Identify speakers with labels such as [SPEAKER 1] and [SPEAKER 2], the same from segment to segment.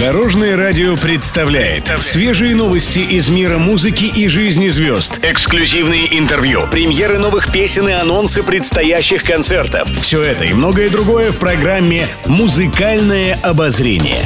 [SPEAKER 1] Дорожное радио представляет свежие новости из мира музыки и жизни звезд. Эксклюзивные интервью, премьеры новых песен и анонсы предстоящих концертов. Все это и многое другое в программе «Музыкальное обозрение».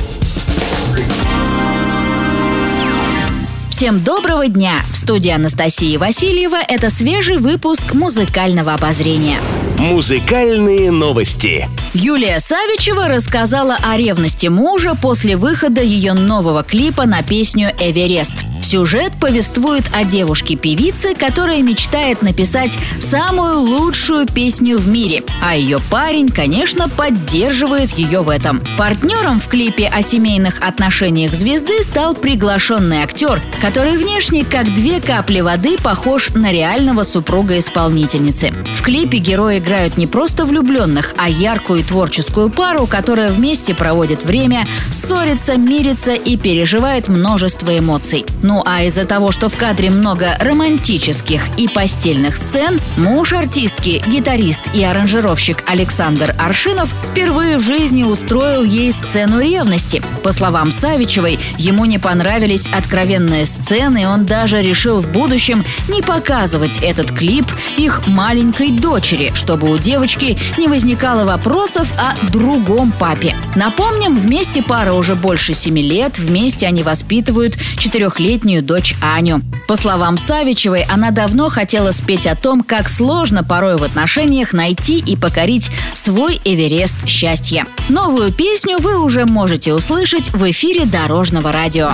[SPEAKER 2] Всем доброго дня! В студии Анастасии Васильева это свежий выпуск музыкального обозрения.
[SPEAKER 1] Музыкальные новости.
[SPEAKER 2] Юлия Савичева рассказала о ревности мужа после выхода ее нового клипа на песню «Эверест». Сюжет повествует о девушке-певице, которая мечтает написать самую лучшую песню в мире, а ее парень, конечно, поддерживает ее в этом. Партнером в клипе о семейных отношениях звезды стал приглашенный актер, который внешне, как две капли воды, похож на реального супруга-исполнительницы. В клипе герои играют не просто влюбленных, а яркую творческую пару, которая вместе проводит время, ссорится, мирится и переживает множество эмоций. Ну а из-за того, что в кадре много романтических и постельных сцен, муж артистки, гитарист и аранжировщик Александр Аршинов впервые в жизни устроил ей сцену ревности. По словам Савичевой, ему не понравились откровенные сцены, и он даже решил в будущем не показывать этот клип их маленькой дочери, чтобы у девочки не возникало вопросов о другом папе. Напомним, вместе пара уже больше семи лет, вместе они воспитывают четырехлетнего пятилетнюю дочь Аню. По словам Савичевой, она давно хотела спеть о том, как сложно порой в отношениях найти и покорить свой Эверест счастья. Новую песню вы уже можете услышать в эфире Дорожного радио.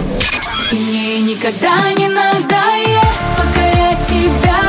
[SPEAKER 3] Мне никогда не надоест покорять тебя,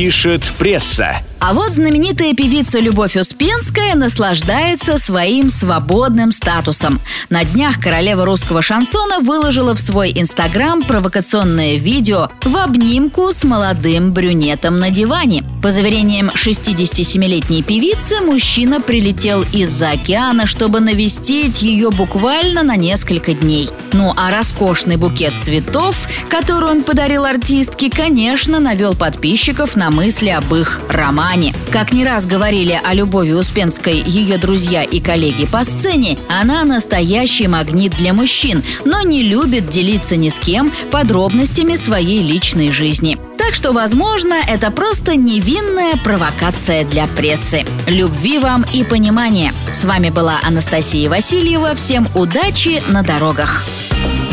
[SPEAKER 1] Пишет пресса.
[SPEAKER 2] А вот знаменитая певица Любовь Успенская наслаждается своим свободным статусом. На днях королева русского шансона выложила в свой инстаграм провокационное видео в обнимку с молодым брюнетом на диване. По заверениям 67-летней певицы, мужчина прилетел из-за океана, чтобы навестить ее буквально на несколько дней. Ну а роскошный букет цветов, который он подарил артистке, конечно, навел подписчиков на мысли об их романе романе. Как не раз говорили о Любови Успенской ее друзья и коллеги по сцене, она настоящий магнит для мужчин, но не любит делиться ни с кем подробностями своей личной жизни. Так что, возможно, это просто невинная провокация для прессы. Любви вам и понимания. С вами была Анастасия Васильева. Всем удачи на дорогах.